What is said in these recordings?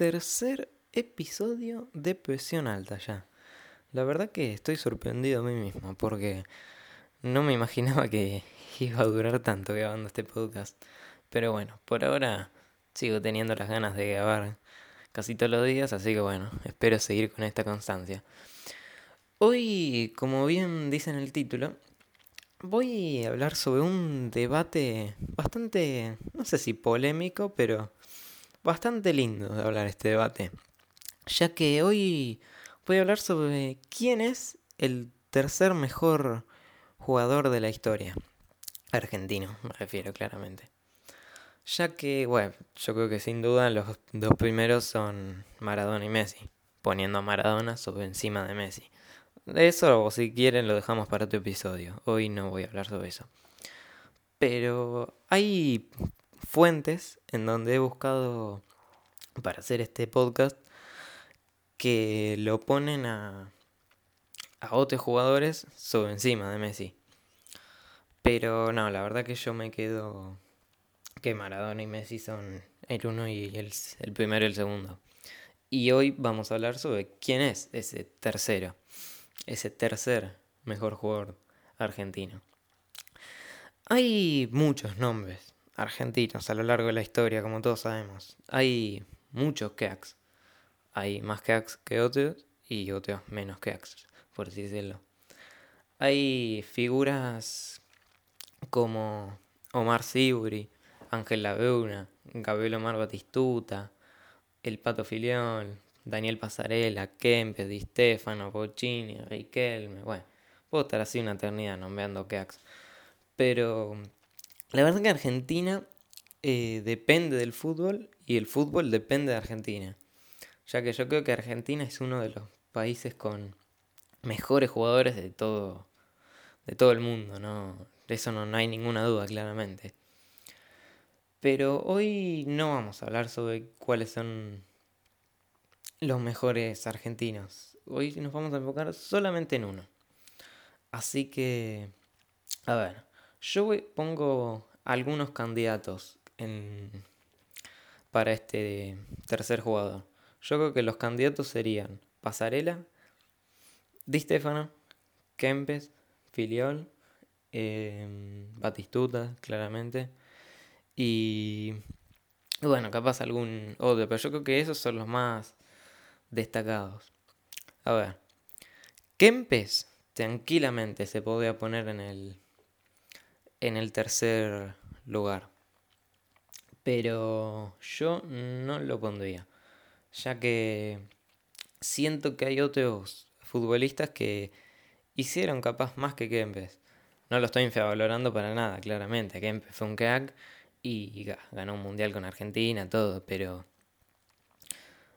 tercer episodio de Presión Alta ya. La verdad que estoy sorprendido a mí mismo porque no me imaginaba que iba a durar tanto grabando este podcast. Pero bueno, por ahora sigo teniendo las ganas de grabar casi todos los días, así que bueno, espero seguir con esta constancia. Hoy, como bien dice en el título, voy a hablar sobre un debate bastante, no sé si polémico, pero bastante lindo de hablar este debate. Ya que hoy voy a hablar sobre quién es el tercer mejor jugador de la historia. Argentino, me refiero claramente. Ya que, bueno, yo creo que sin duda los dos primeros son Maradona y Messi, poniendo a Maradona sobre encima de Messi. De eso, si quieren, lo dejamos para otro episodio. Hoy no voy a hablar sobre eso. Pero hay fuentes en donde he buscado para hacer este podcast que lo ponen a, a otros jugadores sobre encima de Messi. Pero no, la verdad que yo me quedo que Maradona y Messi son el uno y el, el primero y el segundo. Y hoy vamos a hablar sobre quién es ese tercero, ese tercer mejor jugador argentino. Hay muchos nombres argentinos a lo largo de la historia, como todos sabemos. Hay muchos cracks. Hay más cracks que otros y otros menos cracks, por así decirlo. Hay figuras como Omar Siburi, Ángel Labeuna, Gabriel Omar Batistuta, El Pato Filión, Daniel Pasarela, Kempes, Di Stefano, Pochini, Riquelme, bueno, puedo estar así una eternidad nombrando cracks. Pero la verdad que Argentina eh, depende del fútbol y el fútbol depende de Argentina. Ya que yo creo que Argentina es uno de los países con mejores jugadores de todo, de todo el mundo, ¿no? De eso no, no hay ninguna duda, claramente. Pero hoy no vamos a hablar sobre cuáles son los mejores argentinos. Hoy nos vamos a enfocar solamente en uno. Así que, a ver, yo pongo algunos candidatos en, para este tercer jugador. Yo creo que los candidatos serían Pasarela, Di Stefano, Kempes, Filiol, eh, Batistuta, claramente. Y bueno, capaz algún otro, pero yo creo que esos son los más destacados. A ver, Kempes tranquilamente se podría poner en el en el tercer lugar. Pero yo no lo pondría, ya que siento que hay otros futbolistas que hicieron capaz más que Kempes. No lo estoy infravalorando para nada, claramente. Kempes fue un crack y ganó un mundial con Argentina, todo, pero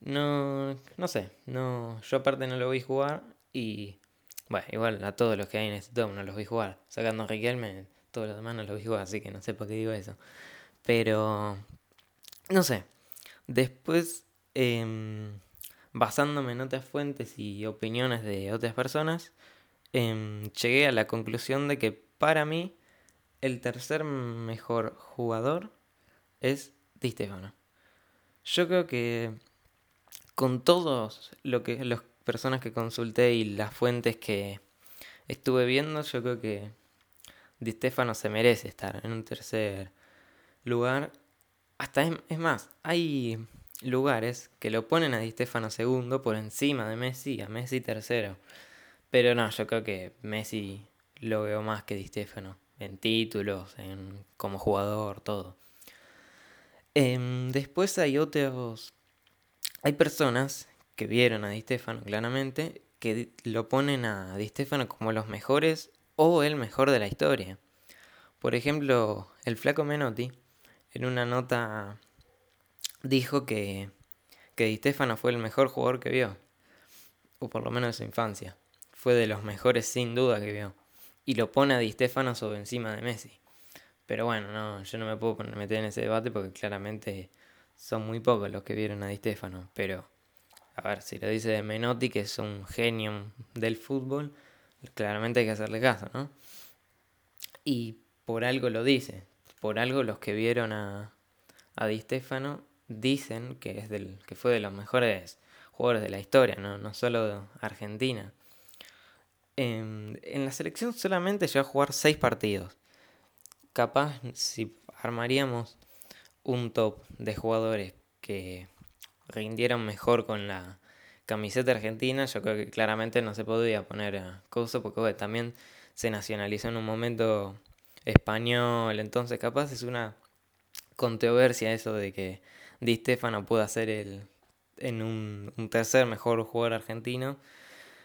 no, no sé, no, yo aparte no lo a jugar y bueno, igual a todos los que hay en este top no los a jugar, sacando a Riquelme todos los demás no lo digo, así que no sé por qué digo eso. Pero, no sé. Después, em, basándome en otras fuentes y opiniones de otras personas, em, llegué a la conclusión de que para mí el tercer mejor jugador es Di Stefano. Yo creo que con todos lo que las personas que consulté y las fuentes que estuve viendo, yo creo que Di Stefano se merece estar en un tercer lugar. Hasta es, más, hay lugares que lo ponen a Di Stefano segundo por encima de Messi, a Messi tercero. Pero no, yo creo que Messi lo veo más que Di Stefano. En títulos, en como jugador, todo. Em, después hay otros. Hay personas que vieron a Di Stefano claramente que lo ponen a Di Stefano como los mejores o el mejor de la historia. Por ejemplo, el flaco Menotti, en una nota, dijo que, que Di Stefano fue el mejor jugador que vio, o por lo menos de su infancia. Fue de los mejores sin duda que vio. Y lo pone a Di Stefano sobre encima de Messi. Pero bueno, no, yo no me puedo meter en ese debate porque claramente son muy pocos los que vieron a Di Stefano. Pero, a ver, si lo dice de Menotti, que es un genio del fútbol, claramente hay que hacerle caso, ¿no? Y por algo lo dice, por algo los que vieron a, a Di Stefano dicen que es del que fue de los mejores jugadores de la historia, no, no solo Argentina. En, en la selección solamente llegó a jugar seis partidos. Capaz si armaríamos un top de jugadores que rindieron mejor con la camiseta argentina, yo creo que claramente no se podía poner a porque también se nacionalizó en un momento español, entonces capaz es una controversia eso de que Di Stefano pueda ser el en un, un tercer mejor jugador argentino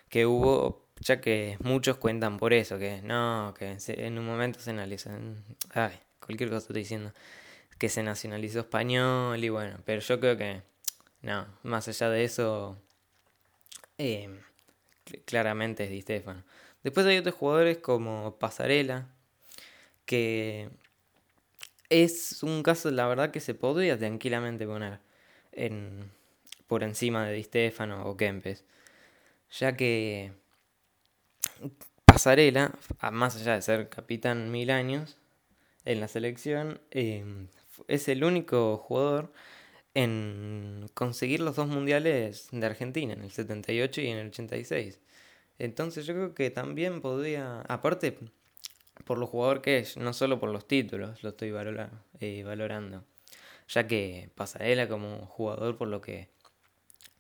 que hubo, ya que muchos cuentan por eso, que no, que en un momento se analizan, ay, cualquier cosa estoy diciendo, que se nacionalizó español y bueno, pero yo creo que, no, más allá de eso, eh, claramente es Di Stefano. Después hay otros jugadores como Pasarela, que es un caso, la verdad, que se podría tranquilamente poner en, por encima de Di Stefano o Kempes, ya que Pasarela, más allá de ser capitán mil años en la selección, eh, es el único jugador en conseguir los dos mundiales de Argentina, en el 78 y en el 86. Entonces yo creo que también podría, aparte por lo jugador que es, no solo por los títulos, lo estoy eh, valorando, ya que Pasarela como jugador por lo que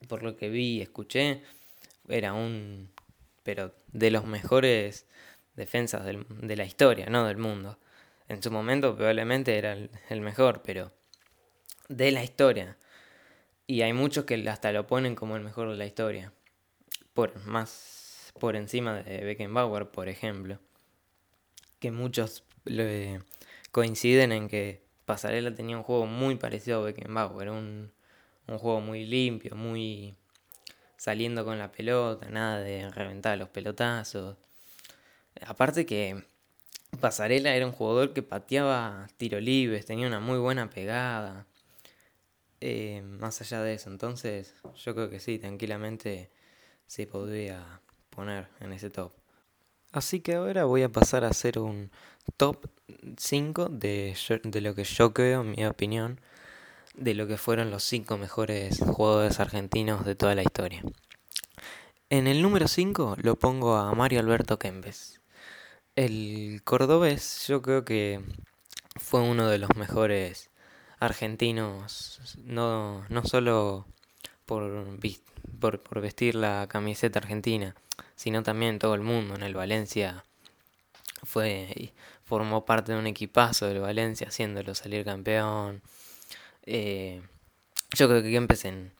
por lo que vi y escuché era un pero de los mejores defensas de la historia, no del mundo. En su momento probablemente era el mejor, pero de la historia. Y hay muchos que hasta lo ponen como el mejor de la historia. Por más por encima de Beckenbauer, por ejemplo. Que muchos coinciden en que Pasarela tenía un juego muy parecido a Beckenbauer. Un, un juego muy limpio, muy saliendo con la pelota, nada de reventar los pelotazos. Aparte que Pasarela era un jugador que pateaba tiro libres, tenía una muy buena pegada. Eh, más allá de eso, entonces yo creo que sí, tranquilamente se podría poner en ese top. Así que ahora voy a pasar a hacer un top 5 de, de lo que yo creo, en mi opinión, de lo que fueron los 5 mejores jugadores argentinos de toda la historia. En el número 5 lo pongo a Mario Alberto Kempes. El cordobés yo creo que fue uno de los mejores argentinos, no, no solo por, por, vestir la camiseta argentina, sino también todo el mundo en el Valencia fue formó parte de un equipazo del Valencia haciéndolo salir campeón. Eh, yo creo que empecé en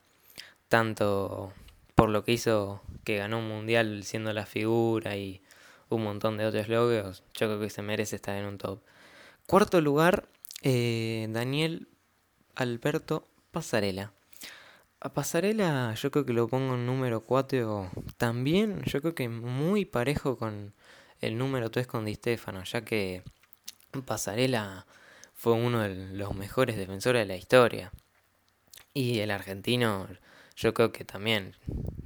tanto por lo que hizo que ganó un mundial siendo la figura y un montón de otros logros, yo creo que se merece estar en un top. Cuarto lugar, eh, Daniel Alberto Pasarela. A Pasarela yo creo que lo pongo en número 4 también, yo creo que muy parejo con el número 3 con Di Stefano, ya que Pasarela fue uno de los mejores defensores de la historia. Y el argentino, yo creo que también,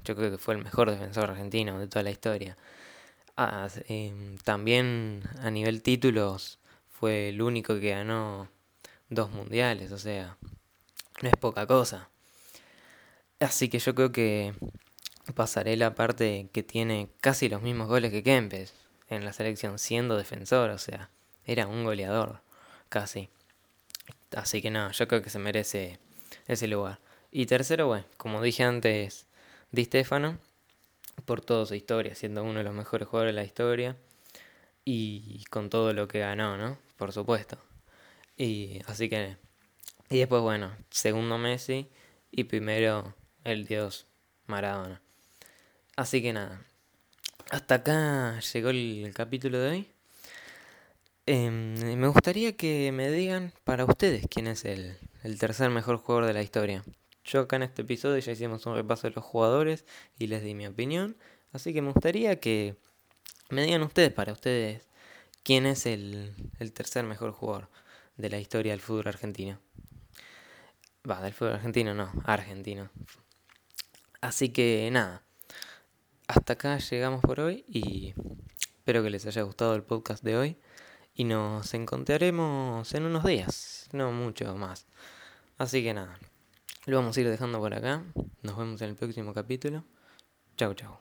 yo creo que fue el mejor defensor argentino de toda la historia. Ah, em, también a nivel títulos fue el único que ganó dos mundiales, o sea, no es poca cosa. Así que yo creo que pasaré la parte que tiene casi los mismos goles que Kempes en la selección, siendo defensor, o sea, era un goleador, casi. Así que no, yo creo que se merece ese lugar. Y tercero, bueno, como dije antes, Di Stefano, por toda su historia, siendo uno de los mejores jugadores de la historia y con todo lo que ganó, ¿no? Por supuesto. Y así que. Y después, bueno, segundo Messi y primero el dios Maradona. Así que nada. Hasta acá llegó el, capítulo de hoy. Em, me gustaría que me digan para ustedes quién es el, el tercer mejor jugador de la historia. Yo acá en este episodio ya hicimos un repaso de los jugadores y les di mi opinión. Así que me gustaría que me digan ustedes, para ustedes, quién es el, el tercer mejor jugador de la historia del fútbol argentino. Va, del fútbol argentino no, argentino. Así que nada, hasta acá llegamos por hoy y espero que les haya gustado el podcast de hoy y nos encontraremos en unos días, no mucho más. Así que nada, Lo vamos a ir dejando por acá. Nos vemos en el próximo capítulo. Chau, chau.